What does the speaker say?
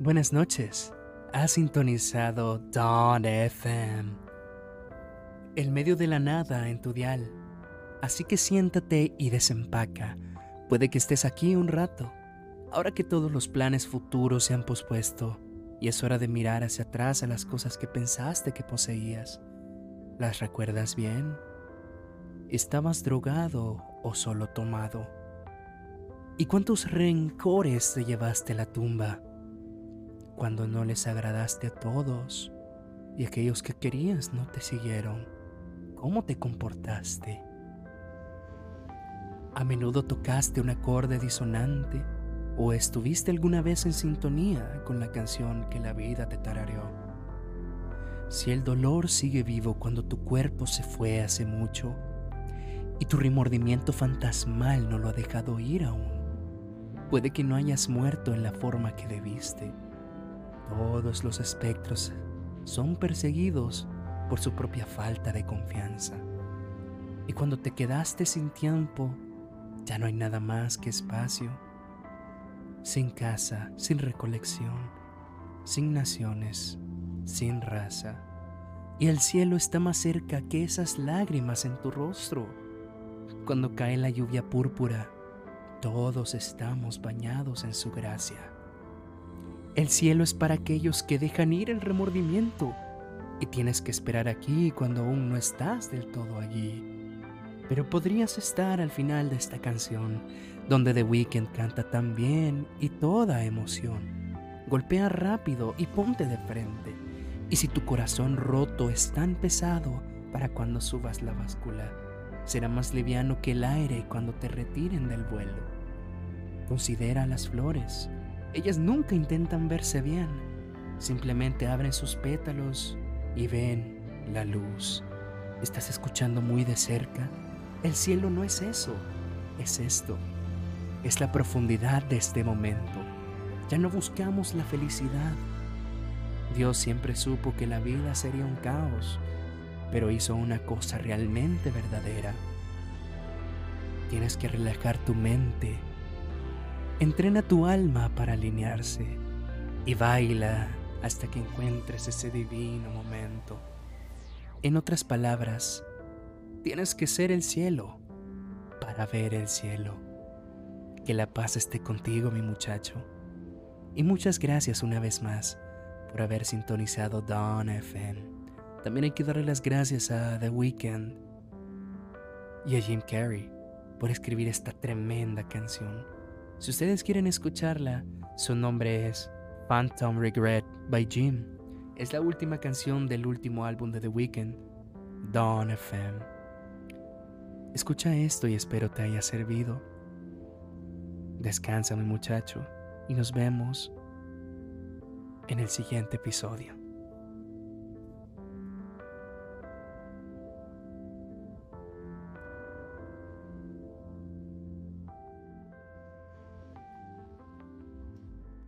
Buenas noches. Has sintonizado Dawn FM. El medio de la nada en tu dial. Así que siéntate y desempaca. Puede que estés aquí un rato. Ahora que todos los planes futuros se han pospuesto y es hora de mirar hacia atrás a las cosas que pensaste que poseías. ¿Las recuerdas bien? ¿Estabas drogado o solo tomado? ¿Y cuántos rencores te llevaste a la tumba? Cuando no les agradaste a todos y aquellos que querías no te siguieron? ¿Cómo te comportaste? ¿A menudo tocaste un acorde disonante o estuviste alguna vez en sintonía con la canción que la vida te tarareó? Si el dolor sigue vivo cuando tu cuerpo se fue hace mucho y tu remordimiento fantasmal no lo ha dejado ir aún, puede que no hayas muerto en la forma que debiste todos los espectros son perseguidos por su propia falta de confianza. Y cuando te quedaste sin tiempo, ya no hay nada más que espacio. Sin casa, sin recolección, sin naciones, sin raza. Y el cielo está más cerca que esas lágrimas en tu rostro. Cuando cae la lluvia púrpura, todos estamos bañados en su gracia. El cielo es para aquellos que dejan ir el remordimiento y tienes que esperar aquí cuando aún no estás del todo allí. Pero podrías estar al final de esta canción, donde The Weeknd canta tan bien y toda emoción. Golpea rápido y ponte de frente. Y si tu corazón roto es tan pesado para cuando subas la báscula, será más liviano que el aire cuando te retiren del vuelo. Considera las flores ellas nunca intentan verse bien, simplemente abren sus pétalos y ven la luz. ¿Estás escuchando muy de cerca? El cielo no es eso, es esto. Es la profundidad de este momento. Ya no buscamos la felicidad. Dios siempre supo que la vida sería un caos, pero hizo una cosa realmente verdadera. Tienes que relajar tu mente Entrena tu alma para alinearse y baila hasta que encuentres ese divino momento. En otras palabras, tienes que ser el cielo para ver el cielo. Que la paz esté contigo, mi muchacho. Y muchas gracias una vez más por haber sintonizado Dawn FM. También hay que darle las gracias a The Weeknd y a Jim Carrey por escribir esta tremenda canción. Si ustedes quieren escucharla, su nombre es Phantom Regret by Jim. Es la última canción del último álbum de The Weeknd, Dawn FM. Escucha esto y espero te haya servido. Descansa mi muchacho y nos vemos en el siguiente episodio.